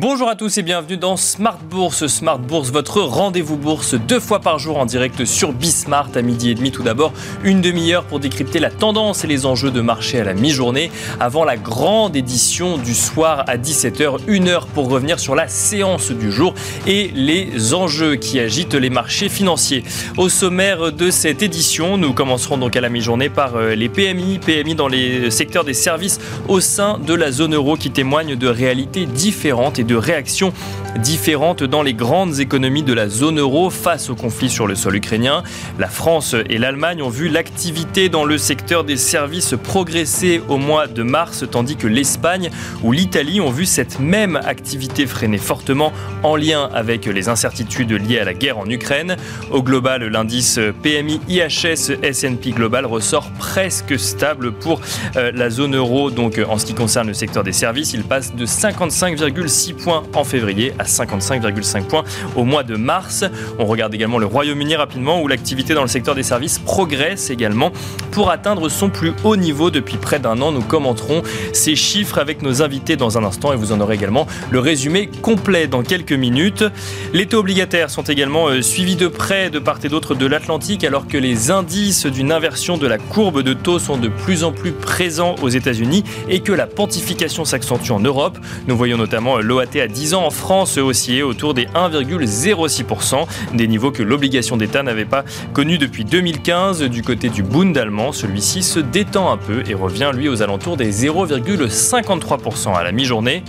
Bonjour à tous et bienvenue dans Smart Bourse. Smart Bourse, votre rendez-vous bourse deux fois par jour en direct sur Bismart à midi et demi. Tout d'abord, une demi-heure pour décrypter la tendance et les enjeux de marché à la mi-journée avant la grande édition du soir à 17h. Une heure pour revenir sur la séance du jour et les enjeux qui agitent les marchés financiers. Au sommaire de cette édition, nous commencerons donc à la mi-journée par euh, les PMI, PMI dans les secteurs des services au sein de la zone euro qui témoignent de réalités différentes et de réactions différentes dans les grandes économies de la zone euro face au conflit sur le sol ukrainien. La France et l'Allemagne ont vu l'activité dans le secteur des services progresser au mois de mars, tandis que l'Espagne ou l'Italie ont vu cette même activité freiner fortement en lien avec les incertitudes liées à la guerre en Ukraine. Au global, l'indice PMI IHS S&P Global ressort presque stable pour euh, la zone euro. Donc en ce qui concerne le secteur des services, il passe de 55,6 points en février à 55,5 points au mois de mars. On regarde également le Royaume-Uni rapidement où l'activité dans le secteur des services progresse également pour atteindre son plus haut niveau depuis près d'un an. Nous commenterons ces chiffres avec nos invités dans un instant et vous en aurez également le résumé complet dans quelques minutes. Les taux obligataires sont également euh, suivis de près de part et d'autre de l'Atlantique alors que les indices d'une inversion de la courbe de taux sont de plus en plus présents aux États-Unis et que la pontification s'accentue en Europe. Nous voyons notamment l'OAT à 10 ans en France osciller autour des 1,06%, des niveaux que l'obligation d'État n'avait pas connus depuis 2015. Du côté du Bund allemand, celui-ci se détend un peu et revient lui aux alentours des 0,53% à la mi-journée.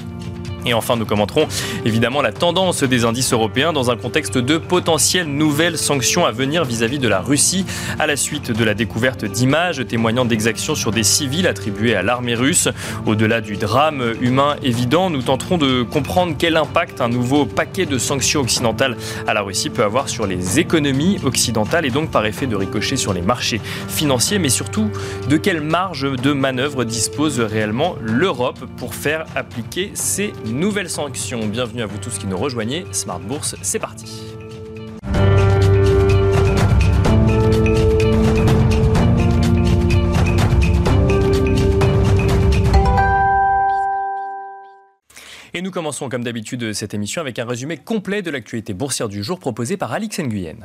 Et enfin, nous commenterons évidemment la tendance des indices européens dans un contexte de potentielles nouvelles sanctions à venir vis-à-vis de la Russie à la suite de la découverte d'images témoignant d'exactions sur des civils attribués à l'armée russe. Au-delà du drame humain évident, nous tenterons de comprendre quel impact un nouveau paquet de sanctions occidentales à la Russie peut avoir sur les économies occidentales et donc par effet de ricochet sur les marchés financiers, mais surtout de quelle marge de manœuvre dispose réellement l'Europe pour faire appliquer ces nouvelle sanction. Bienvenue à vous tous qui nous rejoignez. Smart Bourse, c'est parti. Et nous commençons comme d'habitude cette émission avec un résumé complet de l'actualité boursière du jour proposé par Alix Nguyen.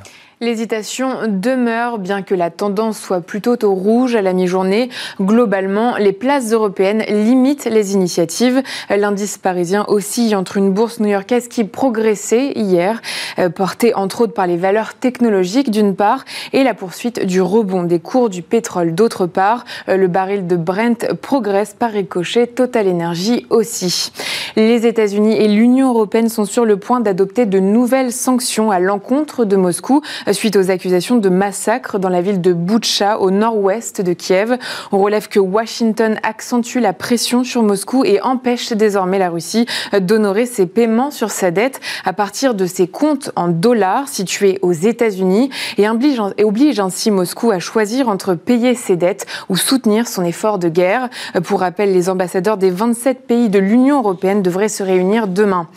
L'hésitation demeure bien que la tendance soit plutôt au rouge à la mi-journée. Globalement, les places européennes limitent les initiatives. L'indice parisien oscille entre une bourse new-yorkaise qui progressait hier, euh, portée entre autres par les valeurs technologiques d'une part et la poursuite du rebond des cours du pétrole d'autre part. Euh, le baril de Brent progresse par ricochet, Total Energy aussi. Les États-Unis et l'Union européenne sont sur le point d'adopter de nouvelles sanctions à l'encontre de Moscou suite aux accusations de massacre dans la ville de Boutcha au nord-ouest de Kiev. On relève que Washington accentue la pression sur Moscou et empêche désormais la Russie d'honorer ses paiements sur sa dette à partir de ses comptes en dollars situés aux États-Unis et oblige ainsi Moscou à choisir entre payer ses dettes ou soutenir son effort de guerre. Pour rappel, les ambassadeurs des 27 pays de l'Union européenne devraient se réunir demain.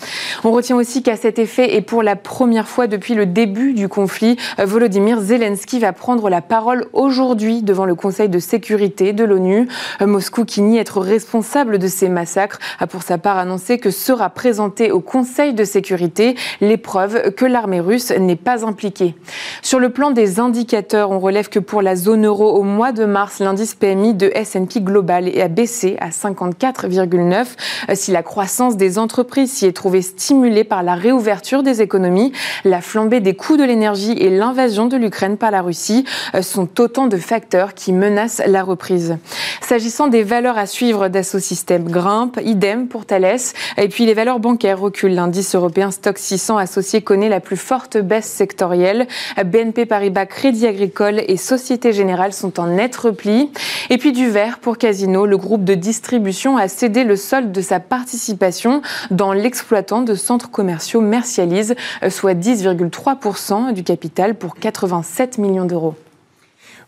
On retient aussi qu'à cet effet, et pour la première fois depuis le début du conflit, Volodymyr Zelensky va prendre la parole aujourd'hui devant le Conseil de sécurité de l'ONU. Moscou, qui nie être responsable de ces massacres, a pour sa part annoncé que sera présentée au Conseil de sécurité les preuves que l'armée russe n'est pas impliquée. Sur le plan des indicateurs, on relève que pour la zone euro au mois de mars, l'indice PMI de S&P Global a baissé à 54,9. Si la croissance des entreprises s'y est trouvée stimulée par la réouverture des économies. La flambée des coûts de l'énergie et l'invasion de l'Ukraine par la Russie euh, sont autant de facteurs qui menacent la reprise. S'agissant des valeurs à suivre d'Asso Systèmes grimpe, idem pour Thales. Et puis les valeurs bancaires reculent. L'indice européen Stock 600 associé connaît la plus forte baisse sectorielle. BNP Paribas, Crédit Agricole et Société Générale sont en net repli. Et puis du vert pour Casino. Le groupe de distribution a cédé le solde de sa participation dans l'exploitant de centres commerciaux Mercialise, soit 10,3% du capital pour 87 millions d'euros.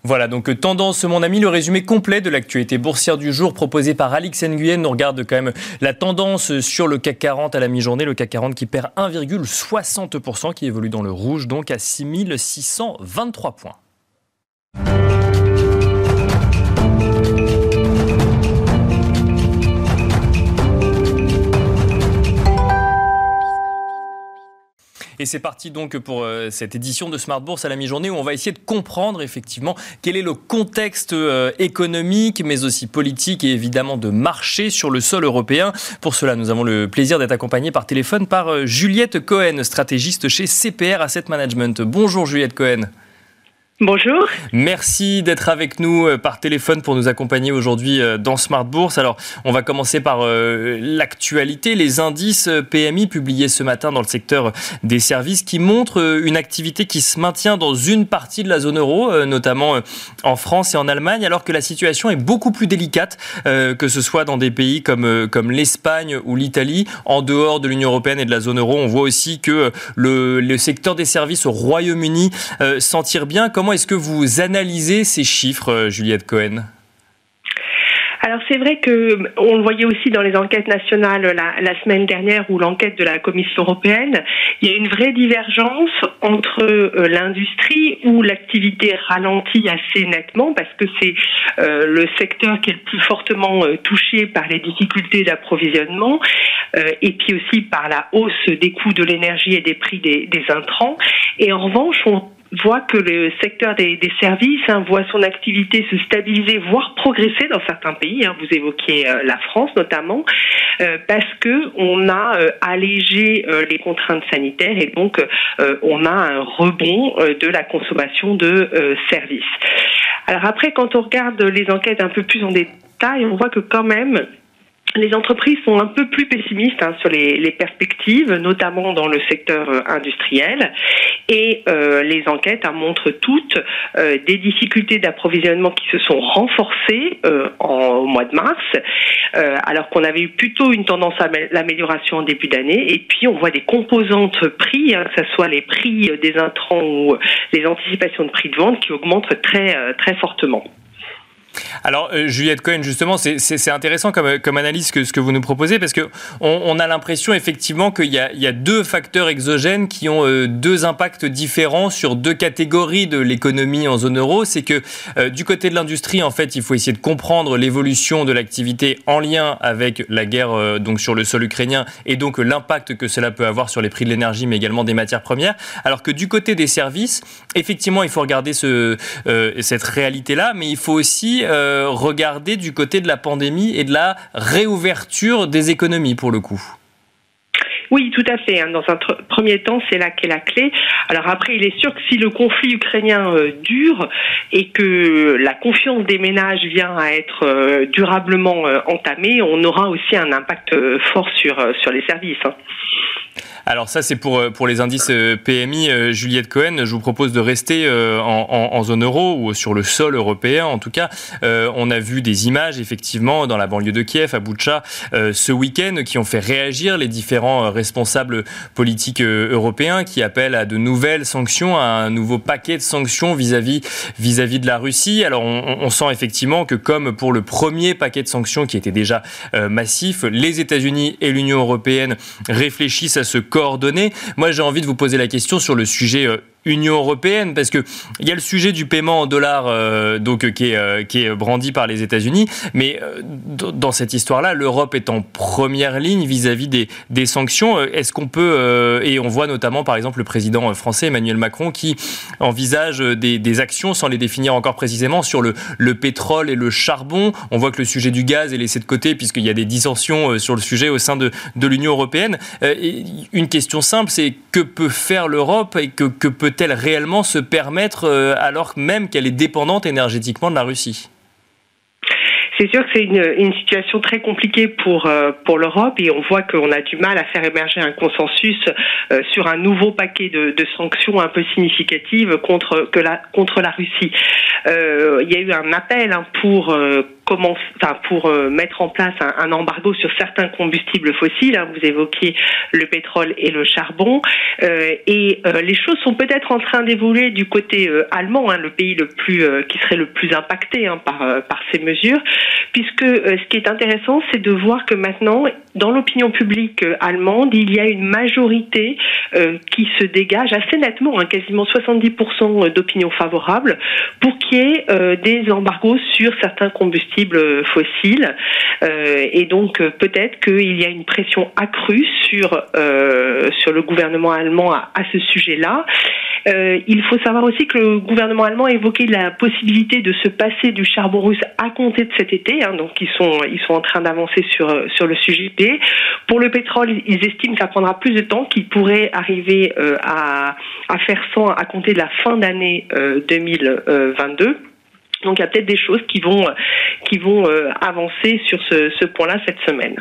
Voilà, donc euh, tendance, mon ami, le résumé complet de l'actualité boursière du jour proposé par Alix Nguyen. On regarde quand même la tendance sur le CAC 40 à la mi-journée. Le CAC 40 qui perd 1,60%, qui évolue dans le rouge, donc à 6623 points. C'est parti donc pour euh, cette édition de Smart Bourse à la mi-journée où on va essayer de comprendre effectivement quel est le contexte euh, économique, mais aussi politique et évidemment de marché sur le sol européen. Pour cela, nous avons le plaisir d'être accompagnés par téléphone par euh, Juliette Cohen, stratégiste chez CPR Asset Management. Bonjour Juliette Cohen. Bonjour. Merci d'être avec nous euh, par téléphone pour nous accompagner aujourd'hui euh, dans Smart Bourse. Alors, on va commencer par euh, l'actualité. Les indices PMI publiés ce matin dans le secteur des services qui montrent une activité qui se maintient dans une partie de la zone euro, notamment en France et en Allemagne, alors que la situation est beaucoup plus délicate, que ce soit dans des pays comme, comme l'Espagne ou l'Italie. En dehors de l'Union européenne et de la zone euro, on voit aussi que le, secteur des services au Royaume-Uni s'en tire bien. Est-ce que vous analysez ces chiffres, euh, Juliette Cohen? Alors c'est vrai que on le voyait aussi dans les enquêtes nationales la, semaine dernière ou l'enquête de la Commission européenne, il y a une vraie divergence entre euh, l'industrie où l'activité ralentit assez nettement parce que c'est euh, le secteur qui est le plus fortement touché par les difficultés d'approvisionnement et puis aussi par la hausse des coûts de l'énergie et des prix des, des intrants. Et en revanche, on voit que le secteur des, services hein, voit son activité se stabiliser, voire progresser dans certains pays. Hein. vous évoquiez euh, la France notamment, euh, parce que on a euh, allégé les contraintes sanitaires et donc on a un rebond de la consommation de services. Alors après, quand on regarde les enquêtes un peu plus en détail, on voit que quand même les entreprises sont un peu plus pessimistes hein, sur les, perspectives, notamment dans le secteur euh, industriel. Et euh, les enquêtes hein, montrent toutes euh, des difficultés d'approvisionnement qui se sont renforcées en, au mois de mars, alors qu'on avait eu plutôt une tendance à l'amélioration en début d'année. Et puis on voit des composantes prix, hein, que ce soit les prix des intrants ou les anticipations de prix de vente, qui augmentent très très fortement. Alors, euh, Juliette Cohen, justement, c'est intéressant comme, analyse que ce que vous nous proposez, parce qu'on on a l'impression effectivement qu'il y, a deux facteurs exogènes qui ont euh, deux impacts différents sur deux catégories de l'économie en zone euro. C'est que euh, du côté de l'industrie, en fait, il faut essayer de comprendre l'évolution de l'activité en lien avec la guerre donc sur le sol ukrainien et donc l'impact que cela peut avoir sur les prix de l'énergie, mais également des matières premières. Alors que du côté des services, effectivement, il faut regarder ce, cette réalité-là, mais il faut aussi euh, regarder du côté de la pandémie et de la réouverture des économies pour le coup. Oui, tout à fait. Hein. Dans un premier temps, c'est là qu'est la clé. Alors après, il est sûr que si le conflit ukrainien euh, dure et que la confiance des ménages vient à être euh, durablement entamée, on aura aussi un impact fort sur, sur les services. Hein. Alors ça, c'est pour, euh, pour les indices euh, PMI. Euh, Juliette Cohen, je vous propose de rester en, zone euro ou sur le sol européen. En tout cas, on a vu des images, effectivement, dans la banlieue de Kiev, à Boutcha, ce week-end, qui ont fait réagir les différents responsables politiques européens, qui appellent à de nouvelles sanctions, à un nouveau paquet de sanctions vis-à-vis de la Russie. Alors, on, sent effectivement que, comme pour le premier paquet de sanctions qui était déjà massif, les États-Unis et l'Union européenne réfléchissent à ce coordonnées. Moi, j'ai envie de vous poser la question sur le sujet euh, Union européenne parce que il y a le sujet du paiement en dollars euh, donc euh, qui est euh, qui est brandi par les États-Unis. Mais dans cette histoire-là l'Europe est en première ligne vis-à-vis des, sanctions. Est-ce qu'on peut et on voit notamment par exemple le président français Emmanuel Macron qui envisage des, actions sans les définir encore précisément sur le, le pétrole et le charbon. On voit que le sujet du gaz est laissé de côté puisqu'il y a des dissensions sur le sujet au sein de, de l'Union européenne. Une question simple c'est que peut faire l'Europe et que, que peut peut-elle réellement se permettre euh, alors même qu'elle est dépendante énergétiquement de la Russie? C'est sûr que c'est une, situation très compliquée pour euh, pour l'Europe et on voit qu'on a du mal à faire émerger un consensus euh, sur un nouveau paquet de, sanctions un peu significatives contre que la contre la Russie. il y a eu un appel hein, pour comment, pour euh, mettre en place un, embargo sur certains combustibles fossiles. Hein, vous évoquiez le pétrole et le charbon, euh, et euh, les choses sont peut-être en train d'évoluer du côté allemand, hein, le pays le plus qui serait le plus impacté hein, par par ces mesures, puisque ce qui est intéressant, c'est de voir que maintenant, dans l'opinion publique allemande, il y a une majorité qui se dégage assez nettement, quasiment 70% d'opinion favorable, pour qu'il y ait des embargos sur certains combustibles fossiles. et donc peut-être qu'il y a une pression accrue sur sur le gouvernement allemand à, à ce sujet-là. Euh, il faut savoir aussi que le gouvernement allemand a évoqué la possibilité de se passer du charbon russe à compter de cet été. Hein, donc ils sont ils sont en train d'avancer sur sur le sujet. Pour le pétrole, ils estiment que ça prendra plus de temps, qu'ils pourraient arriver euh, à à faire 100 à compter de la fin d'année 2022. Euh, donc il y a peut-être des choses qui vont qui vont euh, avancer sur ce, ce point-là cette semaine.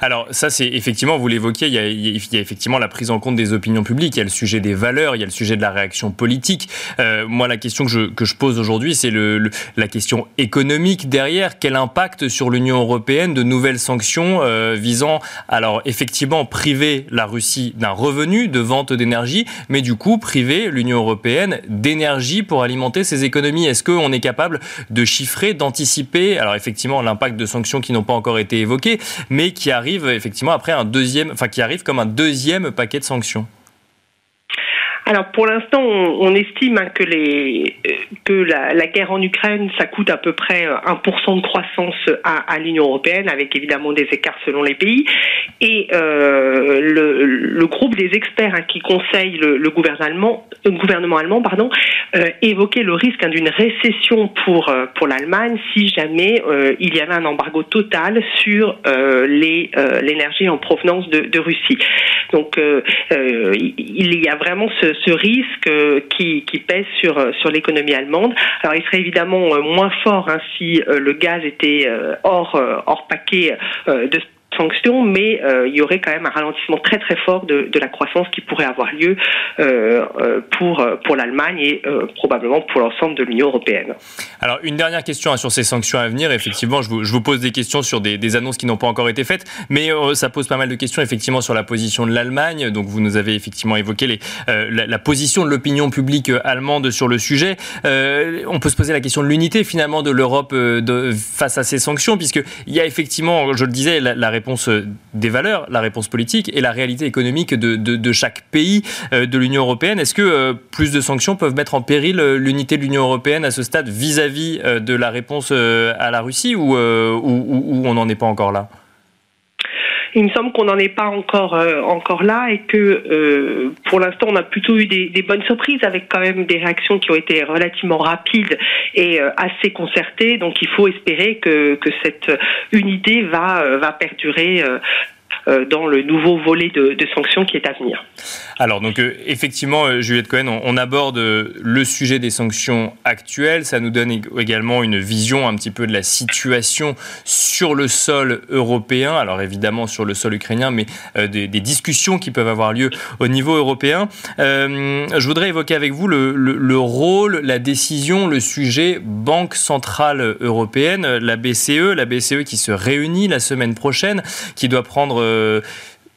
Alors ça c'est effectivement vous l'évoquiez il, il, y a effectivement la prise en compte des opinions publiques, il y a le sujet des valeurs, il y a le sujet de la réaction politique. Euh, moi la question que je que je pose aujourd'hui c'est le, la question économique derrière quel impact sur l'Union européenne de nouvelles sanctions euh, visant alors effectivement priver la Russie d'un revenu de vente d'énergie, mais du coup priver l'Union européenne d'énergie pour alimenter ses économies? Est-ce qu'on est capable de chiffrer, d'anticiper, alors effectivement l'impact de sanctions qui n'ont pas encore été évoquées, mais qui arrivent effectivement après un deuxième, enfin qui arrive comme un deuxième paquet de sanctions alors pour l'instant, on, estime hein, que, que la, guerre en Ukraine, ça coûte à peu près 1% de croissance à, l'Union européenne, avec évidemment des écarts selon les pays. Et euh, le, groupe des experts hein, qui conseille le, le, gouvernement, le gouvernement allemand pardon, euh, évoquait le risque hein, d'une récession pour, euh, pour l'Allemagne si jamais euh, il y avait un embargo total sur euh, l'énergie en provenance de, de Russie. Donc il y a vraiment ce, ce risque euh, qui, pèse sur, euh, sur l'économie allemande. Alors il serait évidemment euh, moins fort hein, si le gaz était hors, hors paquet de sanctions, mais euh, il y aurait quand même un ralentissement très très fort de, la croissance qui pourrait avoir lieu euh, euh pour, pour l'Allemagne et probablement pour l'ensemble de l'Union européenne. Alors une dernière question hein, sur ces sanctions à venir. Effectivement, je vous, je vous pose des questions sur des, annonces qui n'ont pas encore été faites, mais ça pose pas mal de questions effectivement sur la position de l'Allemagne. Donc vous nous avez effectivement évoqué la, position de l'opinion publique allemande sur le sujet. on peut se poser la question de l'unité finalement de l'Europe face à ces sanctions, puisqu'il y a effectivement, je le disais, la, la réponse réponse euh, des valeurs, la réponse politique et la réalité économique de, chaque pays euh, de l'Union européenne. Est-ce que euh, plus de sanctions peuvent mettre en péril l'unité de l'Union européenne à ce stade vis-à-vis -vis de la réponse à la Russie ou, ou on n'en est pas encore là? Il me semble qu'on n'en est pas encore euh, encore là et que euh, pour l'instant on a plutôt eu des, des, bonnes surprises avec quand même des réactions qui ont été relativement rapides et euh, assez concertées. Donc il faut espérer que, que cette unité va va perdurer euh, dans le nouveau volet de, sanctions qui est à venir. Alors donc euh, effectivement, euh, Juliette Cohen, on, aborde le sujet des sanctions actuelles. Ça nous donne également une vision un petit peu de la situation sur le sol européen. Alors évidemment sur le sol ukrainien, mais euh, des, discussions qui peuvent avoir lieu au niveau européen. Euh, je voudrais évoquer avec vous le, le, le, rôle, la décision, le sujet Banque centrale européenne, la BCE, la BCE qui se réunit la semaine prochaine, qui doit prendre euh,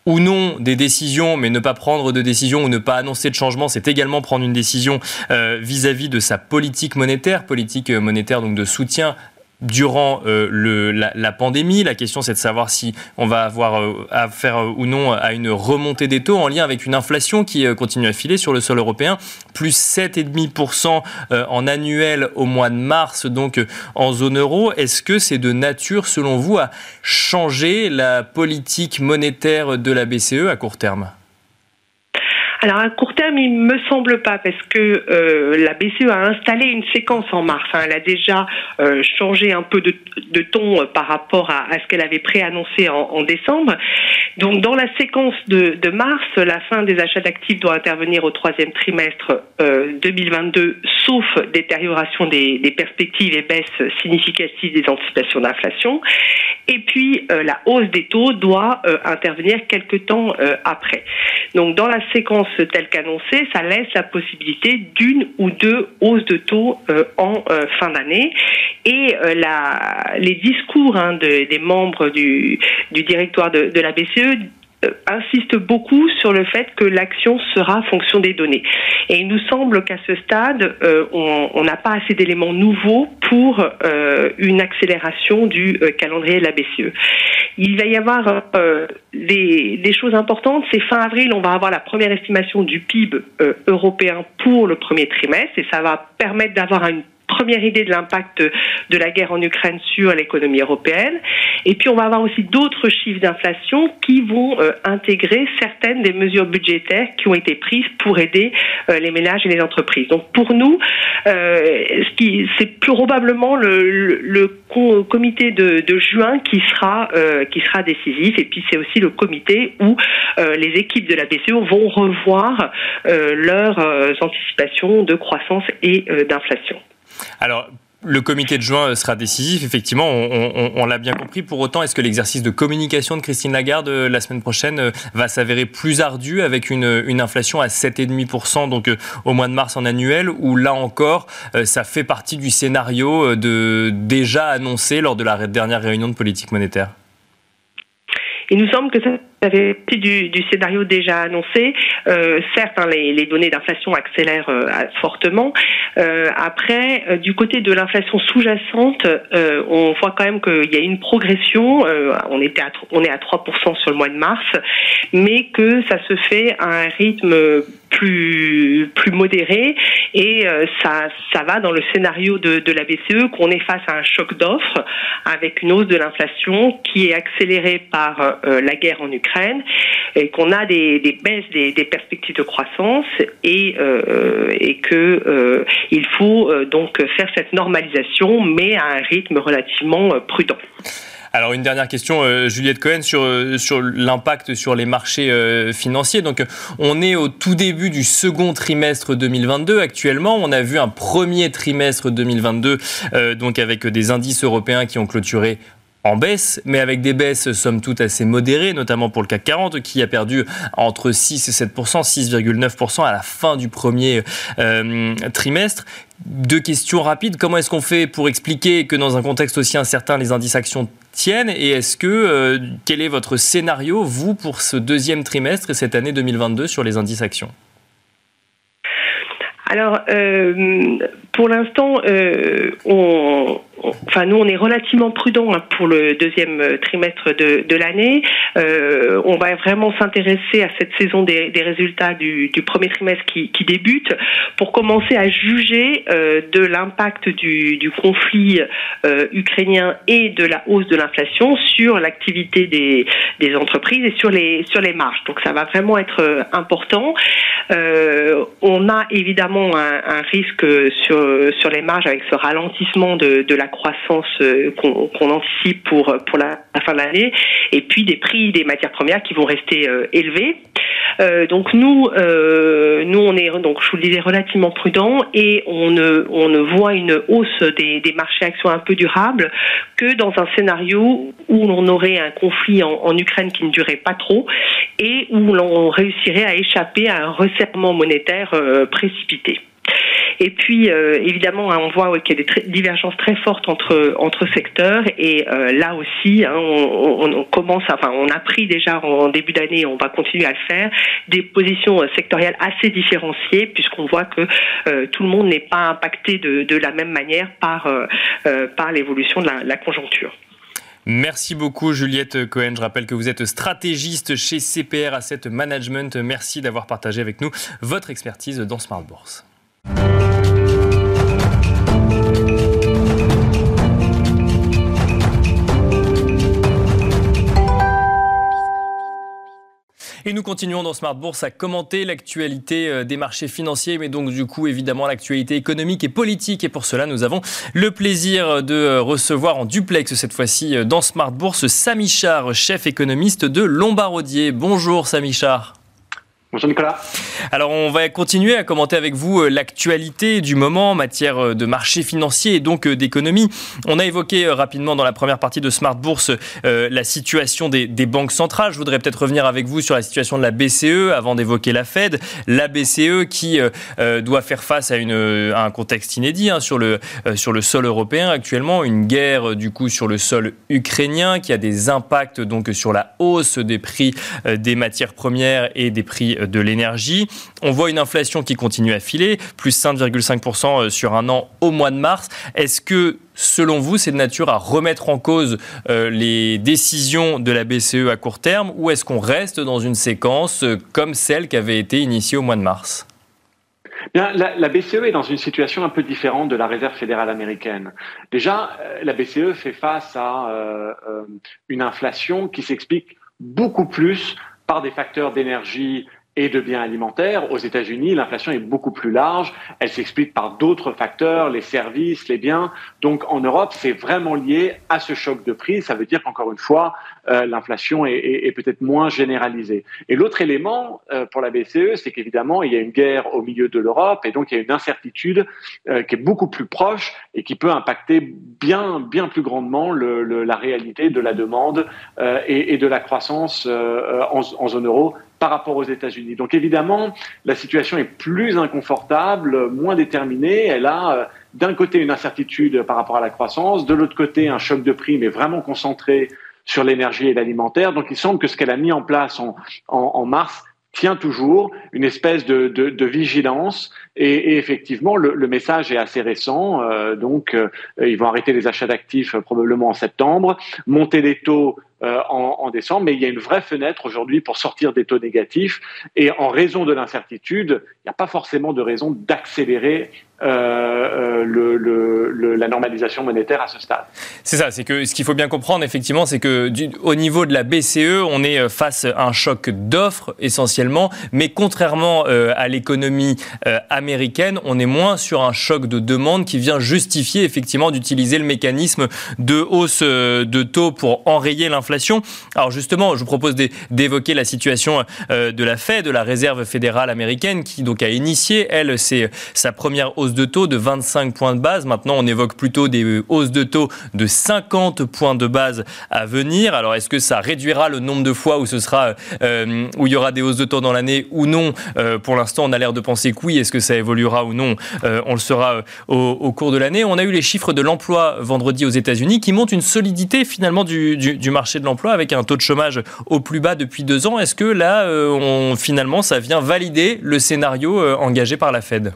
ou non des décisions, mais ne pas prendre de décision ou ne pas annoncer de changement, c'est également prendre une décision euh, vis-à-vis euh, -vis de sa politique monétaire, politique monétaire donc de soutien durant euh, le, la, la, pandémie. La question, c'est de savoir si on va avoir euh, affaire euh, ou non à une remontée des taux en lien avec une inflation qui euh, continue à filer sur le sol européen, plus 7,5% euh, en annuel au mois de mars, donc en zone euro. Est-ce que c'est de nature, selon vous, à changer la politique monétaire de la BCE à court terme? Alors à court terme, il me semble pas parce que euh, la BCE a installé une séquence en mars. Hein. Elle a déjà euh, changé un peu de, de ton euh, par rapport à, ce qu'elle avait préannoncé en, en, décembre. Donc dans la séquence de, de, mars, la fin des achats d'actifs doit intervenir au troisième trimestre 2022, euh, sauf détérioration des, des, perspectives et baisse significative des anticipations d'inflation. Et puis euh, la hausse des taux doit intervenir quelque temps après. Donc dans la séquence telle qu'annoncée, ça laisse la possibilité d'une ou deux hausses de taux euh, en euh, fin d'année. Et euh, les discours hein, de, des membres du, directoire de, la BCE euh, insiste beaucoup sur le fait que l'action sera fonction des données. Et il nous semble qu'à ce stade, euh, on n'a pas assez d'éléments nouveaux pour euh, une accélération du euh, calendrier de la BCE. Il va y avoir euh, des, des, choses importantes. C'est fin avril, on va avoir la première estimation du PIB européen pour le premier trimestre et ça va permettre d'avoir une première idée de l'impact de la guerre en Ukraine sur l'économie européenne. Et puis on va avoir aussi d'autres chiffres d'inflation qui vont intégrer certaines des mesures budgétaires qui ont été prises pour aider les ménages et les entreprises. Donc pour nous, c'est probablement le, le, comité de, de, juin qui sera qui sera décisif. Et puis c'est aussi le comité où les équipes de la BCE vont revoir leurs anticipations de croissance et d'inflation. Alors, le comité de juin sera décisif, effectivement, on, l'a bien compris. Pour autant, est-ce que l'exercice de communication de Christine Lagarde euh, la semaine prochaine euh, va s'avérer plus ardu avec une, inflation à 7,5% donc euh, au mois de mars en annuel, ou là encore, ça fait partie du scénario de, déjà annoncé lors de la dernière réunion de politique monétaire? Il nous semble que ça ça fait partie du, du, scénario déjà annoncé. Euh, certes, hein, les, les, données d'inflation accélèrent euh, fortement. Euh, après, euh, du côté de l'inflation sous-jacente, euh, on voit quand même qu'il y a une progression. on était à, on est à 3% sur le mois de mars, mais que ça se fait à un rythme plus plus modéré et ça ça va dans le scénario de, de la BCE qu'on est face à un choc d'offres avec une hausse de l'inflation qui est accélérée par la guerre en Ukraine et qu'on a des, baisses des, perspectives de croissance et, euh, que euh, il faut euh, donc faire cette normalisation, mais à un rythme relativement prudent. Alors une dernière question, Juliette Cohen, sur, sur l'impact sur les marchés financiers. Donc on est au tout début du second trimestre 2022 actuellement. On a vu un premier trimestre 2022 donc avec des indices européens qui ont clôturé en baisse, mais avec des baisses somme toute assez modérées, notamment pour le CAC 40 qui a perdu entre 6 et 7% 6,9% à la fin du premier euh, trimestre. Deux questions rapides. Comment est-ce qu'on fait pour expliquer que dans un contexte aussi incertain, les indices actions tiennent? Et est-ce que euh, quel est votre scénario, vous, pour ce deuxième trimestre et cette année 2022 sur les indices actions? Alors, euh, pour l'instant, on, enfin nous on est relativement prudent hein, pour le deuxième euh, trimestre de, de l'année. Euh, on va vraiment s'intéresser à cette saison des, des résultats du, du, premier trimestre qui, qui, débute pour commencer à juger euh, de l'impact du, du, conflit euh, ukrainien et de la hausse de l'inflation sur l'activité des, des, entreprises et sur les sur les marges. Donc ça va vraiment être euh, important. on a évidemment un, un, risque sur sur les marges avec ce ralentissement de, de la croissance euh, qu'on anticipe pour, pour la, fin de l'année, et puis des prix des matières premières qui vont rester euh, élevés. Euh, donc nous, on est donc je vous le disais relativement prudent et on ne, voit une hausse des, marchés actions un peu durables que dans un scénario où l'on aurait un conflit en, en, Ukraine qui ne durait pas trop et où l'on réussirait à échapper à un resserrement monétaire précipité. Et puis, euh, évidemment, hein, on voit qu'il y a des divergences très fortes entre entre secteurs. Et euh, là aussi, hein, on, commence, enfin, on a pris déjà en début d'année, on va continuer à le faire, des positions euh, sectorielles assez différenciées, puisqu'on voit que tout le monde n'est pas impacté de, la même manière par par l'évolution de la, la conjoncture. Merci beaucoup Juliette Cohen. Je rappelle que vous êtes stratégiste chez CPR Asset Management. Merci d'avoir partagé avec nous votre expertise dans Smart Bourse. Et nous continuons dans Smart Bourse à commenter l'actualité euh, des marchés financiers, mais donc du coup évidemment l'actualité économique et politique. Et pour cela, nous avons le plaisir de euh, recevoir en duplex cette fois-ci euh, dans Smart Bourse Samy Char, chef économiste de Lombardier. Bonjour Samy Char. Bonjour Nicolas. Alors on va continuer à commenter avec vous euh, l'actualité du moment en matière euh, de marché financier et donc euh, d'économie. On a évoqué rapidement dans la première partie de Smart Bourse la situation des, banques centrales. Je voudrais peut-être revenir avec vous sur la situation de la BCE avant d'évoquer la Fed. La BCE qui doit faire face à, un contexte inédit hein, sur, le, sur le sol européen actuellement, une guerre du coup sur le sol ukrainien qui a des impacts donc sur la hausse des prix des matières premières et des prix de l'énergie. On voit une inflation qui continue à filer, plus 5,5% euh, sur un an au mois de mars. Est-ce que selon vous, c'est de nature à remettre en cause euh, les décisions de la BCE à court terme ou est-ce qu'on reste dans une séquence euh, comme celle qui avait été initiée au mois de mars? Bien, la, BCE est dans une situation un peu différente de la Réserve fédérale américaine. Déjà, la BCE fait face à une inflation qui s'explique beaucoup plus par des facteurs d'énergie et de biens alimentaires. Aux États-Unis, l'inflation est beaucoup plus large. Elle s'explique par d'autres facteurs, les services, les biens. Donc en Europe, c'est vraiment lié à ce choc de prix. Ça veut dire qu'encore une fois, euh, l'inflation est, peut-être moins généralisée. Et l'autre élément euh, pour la BCE, c'est qu'évidemment, il y a une guerre au milieu de l'Europe et donc il y a une incertitude euh, qui est beaucoup plus proche et qui peut impacter bien, bien plus grandement la réalité de la demande et, et, de la croissance en, en zone euro par rapport aux États-Unis. Donc évidemment, la situation est plus inconfortable, moins déterminée. Elle a d'un côté une incertitude par rapport à la croissance, de l'autre côté un choc de prix, mais vraiment concentré sur l'énergie et l'alimentaire. Donc il semble que ce qu'elle a mis en place en, en, mars tient toujours une espèce de, de, vigilance. Et, effectivement le, message est assez récent. Euh, donc euh, ils vont arrêter les achats d'actifs euh, probablement en septembre monter les taux en, décembre. Mais il y a une vraie fenêtre aujourd'hui pour sortir des taux négatifs. Et en raison de l'incertitude il n'y a pas forcément de raison d'accélérer euh, le, le, la normalisation monétaire à ce stade. C'est ça, c'est que ce qu'il faut bien comprendre effectivement, c'est que du, au niveau de la BCE, on est euh, face à un choc d'offres essentiellement, mais contrairement euh, à l'économie euh, américaine, on est moins sur un choc de demande qui vient justifier effectivement d'utiliser le mécanisme de hausse euh, de taux pour enrayer l'inflation. Alors justement, je vous propose d'évoquer la situation de la Fed, de la Réserve fédérale américaine, qui donc a initié, elle, sa première hausse de taux de 25 points de base. Maintenant, on évoque plutôt des hausses de taux de 50 points de base à venir. Alors, est-ce que ça réduira le nombre de fois où ce sera euh, où il y aura des hausses de taux dans l'année ou non? Euh, Pour l'instant, on a l'air de penser que oui. Est-ce que ça évoluera ou non? Euh, On le saura au, cours de l'année. On a eu les chiffres de l'emploi vendredi aux États-Unis qui montrent une solidité finalement du, du, marché de l'emploi avec un taux de chômage au plus bas depuis deux ans. Est-ce que là, on, finalement, ça vient valider le scénario engagé par la Fed?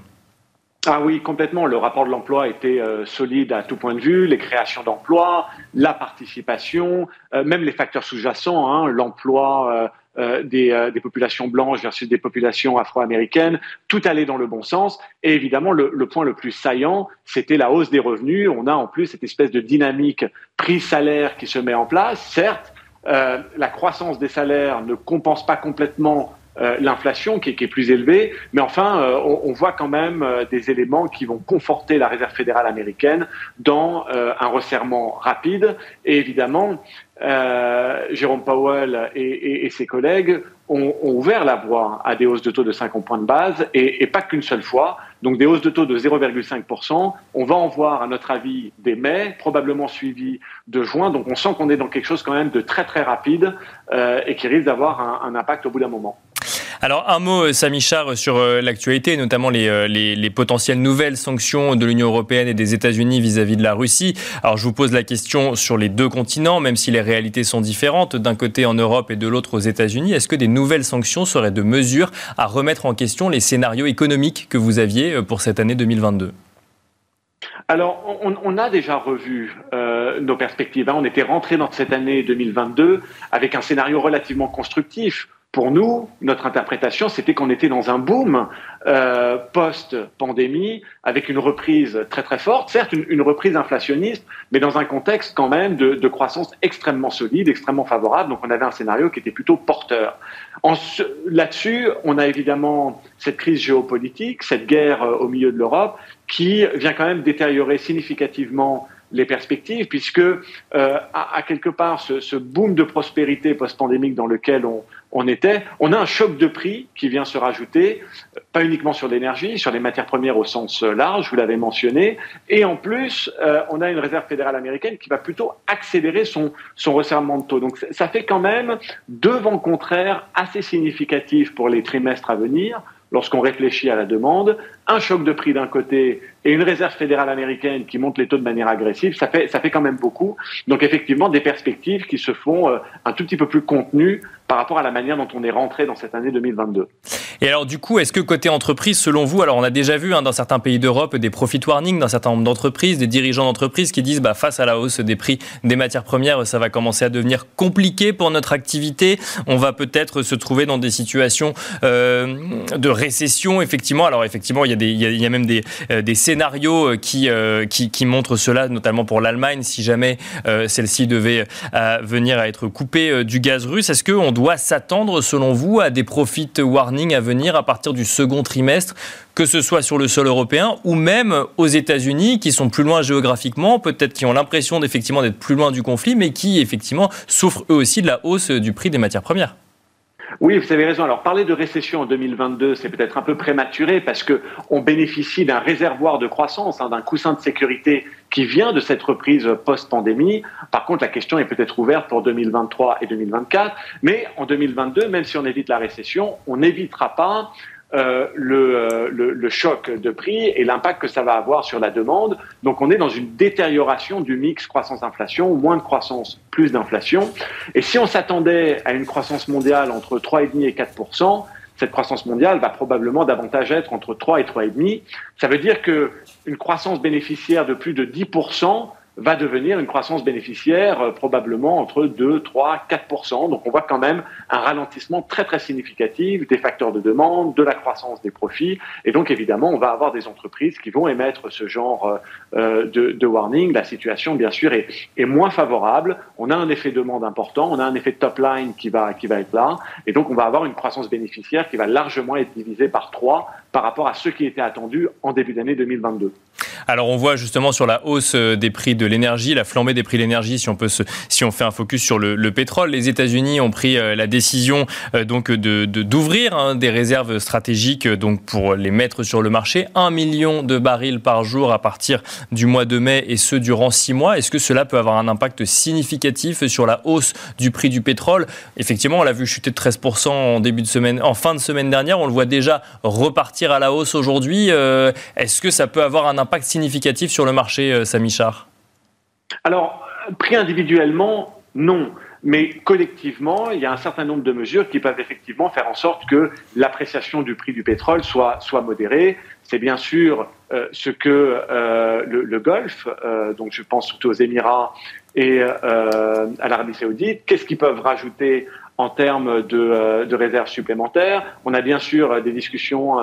Ah oui, complètement. Le rapport de l'emploi était euh, solide à tout point de vue, les créations d'emplois, la participation, euh, même les facteurs sous-jacents, hein, l'emploi euh, euh des, euh, des, populations blanches versus des populations afro-américaines, tout allait dans le bon sens. Et évidemment, le, le point le plus saillant, c'était la hausse des revenus. On a en plus cette espèce de dynamique prix-salaire qui se met en place. Certes, la croissance des salaires ne compense pas complètement euh, l'inflation qui, est plus élevée, mais enfin, euh, on, voit quand même euh, des éléments qui vont conforter la Réserve fédérale américaine dans un resserrement rapide. Et évidemment, Jérôme Powell et, ses collègues ont, ouvert la voie à des hausses de taux de 50 points de base, et, pas qu'une seule fois. Donc des hausses de taux de 0,5%. On va en voir, à notre avis, des mai, probablement suivis de juin. Donc on sent qu'on est dans quelque chose quand même de très très rapide et qui risque d'avoir un impact au bout d'un moment. Alors un mot, euh, Samy Char, sur euh, l'actualité, notamment les, euh, les, les, potentielles nouvelles sanctions de l'Union européenne et des États-Unis vis-à-vis de la Russie. Alors je vous pose la question sur les deux continents, même si les réalités sont différentes, d'un côté en Europe et de l'autre aux États-Unis. Est-ce que des nouvelles sanctions seraient de mesure à remettre en question les scénarios économiques que vous aviez pour cette année 2022 alors, on, on, a déjà revu euh, nos perspectives. Hein. On était rentré dans cette année 2022 avec un scénario relativement constructif pour nous, notre interprétation, c'était qu'on était dans un boom euh, post-pandémie, avec une reprise très très forte, certes une, une, reprise inflationniste, mais dans un contexte quand même de, de, croissance extrêmement solide, extrêmement favorable. Donc on avait un scénario qui était plutôt porteur. Là-dessus, on a évidemment cette crise géopolitique, cette guerre euh, au milieu de l'Europe, qui vient quand même détériorer significativement les perspectives, puisque euh, à, à, quelque part ce, ce boom de prospérité post-pandémique dans lequel on, on était, on a un choc de prix qui vient se rajouter, pas uniquement sur l'énergie, sur les matières premières au sens large, vous l'avez mentionné, et en plus, euh, on a une réserve fédérale américaine qui va plutôt accélérer son, son resserrement de taux. Donc ça fait quand même deux vents contraires assez significatifs pour les trimestres à venir lorsqu'on réfléchit à la demande, un choc de prix d'un côté et une réserve fédérale américaine qui monte les taux de manière agressive, ça fait, ça fait quand même beaucoup. Donc effectivement, des perspectives qui se font euh, un tout petit peu plus contenues par rapport à la manière dont on est rentré dans cette année 2022. Et alors du coup, est-ce que côté entreprise, selon vous, alors on a déjà vu hein, dans certains pays d'Europe des profit warnings dans certains nombre d'entreprises, des dirigeants d'entreprises qui disent bah, face à la hausse des prix des matières premières, ça va commencer à devenir compliqué pour notre activité. On va peut-être se trouver dans des situations euh, de récession, effectivement. Alors effectivement, il y a, il y a, même des, euh, scénarios euh, qui, qui, montrent cela, notamment pour l'Allemagne, si jamais celle-ci devait venir à être coupée du gaz russe. Est-ce qu'on doit s'attendre, selon vous, à des profit warnings à venir à partir du second trimestre, que ce soit sur le sol européen ou même aux États-Unis, qui sont plus loin géographiquement, peut-être qui ont l'impression d'être plus loin du conflit, mais qui effectivement souffrent eux aussi de la hausse du prix des matières premières? Oui, vous avez raison. Alors, parler de récession en 2022, c'est peut-être un peu prématuré parce que on bénéficie d'un réservoir de croissance, hein, d'un coussin de sécurité qui vient de cette reprise post-pandémie. Par contre, la question est peut-être ouverte pour 2023 et 2024. Mais en 2022, même si on évite la récession, on n'évitera pas euh, euh, le, le, choc de prix et l'impact que ça va avoir sur la demande. Donc on est dans une détérioration du mix croissance-inflation, moins de croissance, plus d'inflation. Et si on s'attendait à une croissance mondiale entre 3,5 et 4 cette croissance mondiale va probablement davantage être entre 3 et 3,5. Ça veut dire que une croissance bénéficiaire de plus de 10 va devenir une croissance bénéficiaire euh, probablement entre 2, 3, 4 Donc on voit quand même un ralentissement très très significatif des facteurs de demande, de la croissance des profits. Et donc évidemment, on va avoir des entreprises qui vont émettre ce genre euh, euh, de, warning. La situation, bien sûr, est, est, moins favorable. On a un effet demande important, on a un effet top line qui va, qui va être là. Et donc on va avoir une croissance bénéficiaire qui va largement être divisée par 3 par rapport à ce qui était attendu en début d'année 2022. Alors on voit justement sur la hausse des prix de l'énergie, la flambée des prix de l'énergie, si on peut si on fait un focus sur le, pétrole, les États-Unis ont pris euh, la décision euh, donc de d'ouvrir hein, des réserves stratégiques euh, donc pour les mettre sur le marché, un million de barils par jour à partir du mois de mai et ce durant six mois. Est-ce que cela peut avoir un impact significatif sur la hausse du prix du pétrole? Effectivement, on l'a vu chuter de 13% en début de semaine, en fin de semaine dernière. On le voit déjà repartir à la hausse aujourd'hui. Est-ce que ça peut avoir un impact significatif sur le marché, Samy Char? Alors, pris individuellement, non. Mais collectivement, il y a un certain nombre de mesures qui peuvent effectivement faire en sorte que l'appréciation du prix du pétrole soit, soit modérée. C'est bien sûr euh, ce que euh, le, Golfe, euh, donc je pense surtout aux Émirats et à l'Arabie saoudite, qu'est-ce qu'ils peuvent rajouter en termes de, de, réserves supplémentaires? On a bien sûr des discussions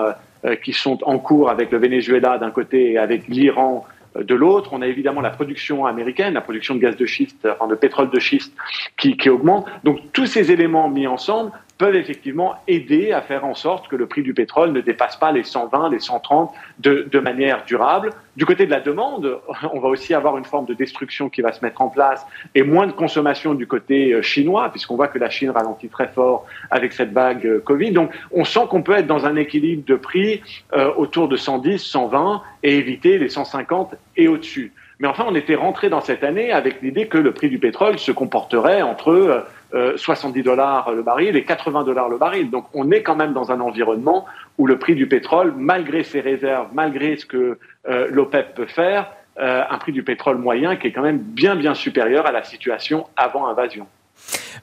qui sont en cours avec le Venezuela d'un côté et avec l'Iran de l'autre, on a évidemment la production américaine, la production de gaz de schiste, enfin de pétrole de schiste qui, qui augmente. Donc tous ces éléments mis ensemble peuvent effectivement aider à faire en sorte que le prix du pétrole ne dépasse pas les 120, les 130 de, de manière durable. Du côté de la demande, on va aussi avoir une forme de destruction qui va se mettre en place et moins de consommation du côté euh, chinois, puisqu'on voit que la Chine ralentit très fort avec cette vague euh, Covid. Donc on sent qu'on peut être dans un équilibre de prix euh, autour de 110, 120 et éviter les 150 et au-dessus. Mais enfin, on était rentré dans cette année avec l'idée que le prix du pétrole se comporterait entre 70 euh, dollars le baril et 80 dollars le baril. Donc on est quand même dans un environnement où le prix du pétrole, malgré ses réserves, malgré ce que euh, l'OPEP peut faire, euh, un prix du pétrole moyen qui est quand même bien bien supérieur à la situation avant invasion.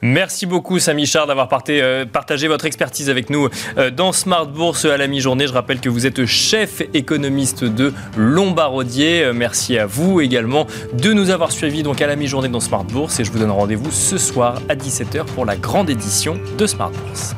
Merci beaucoup Samy Char d'avoir euh, partagé votre expertise avec nous euh, dans Smart Bourse à la mi-journée. Je rappelle que vous êtes chef économiste de Lombardier. Euh, merci à vous également de nous avoir suivis donc à la mi-journée dans Smart Bourse et je vous donne rendez-vous ce soir à 17h pour la grande édition de Smart Bourse.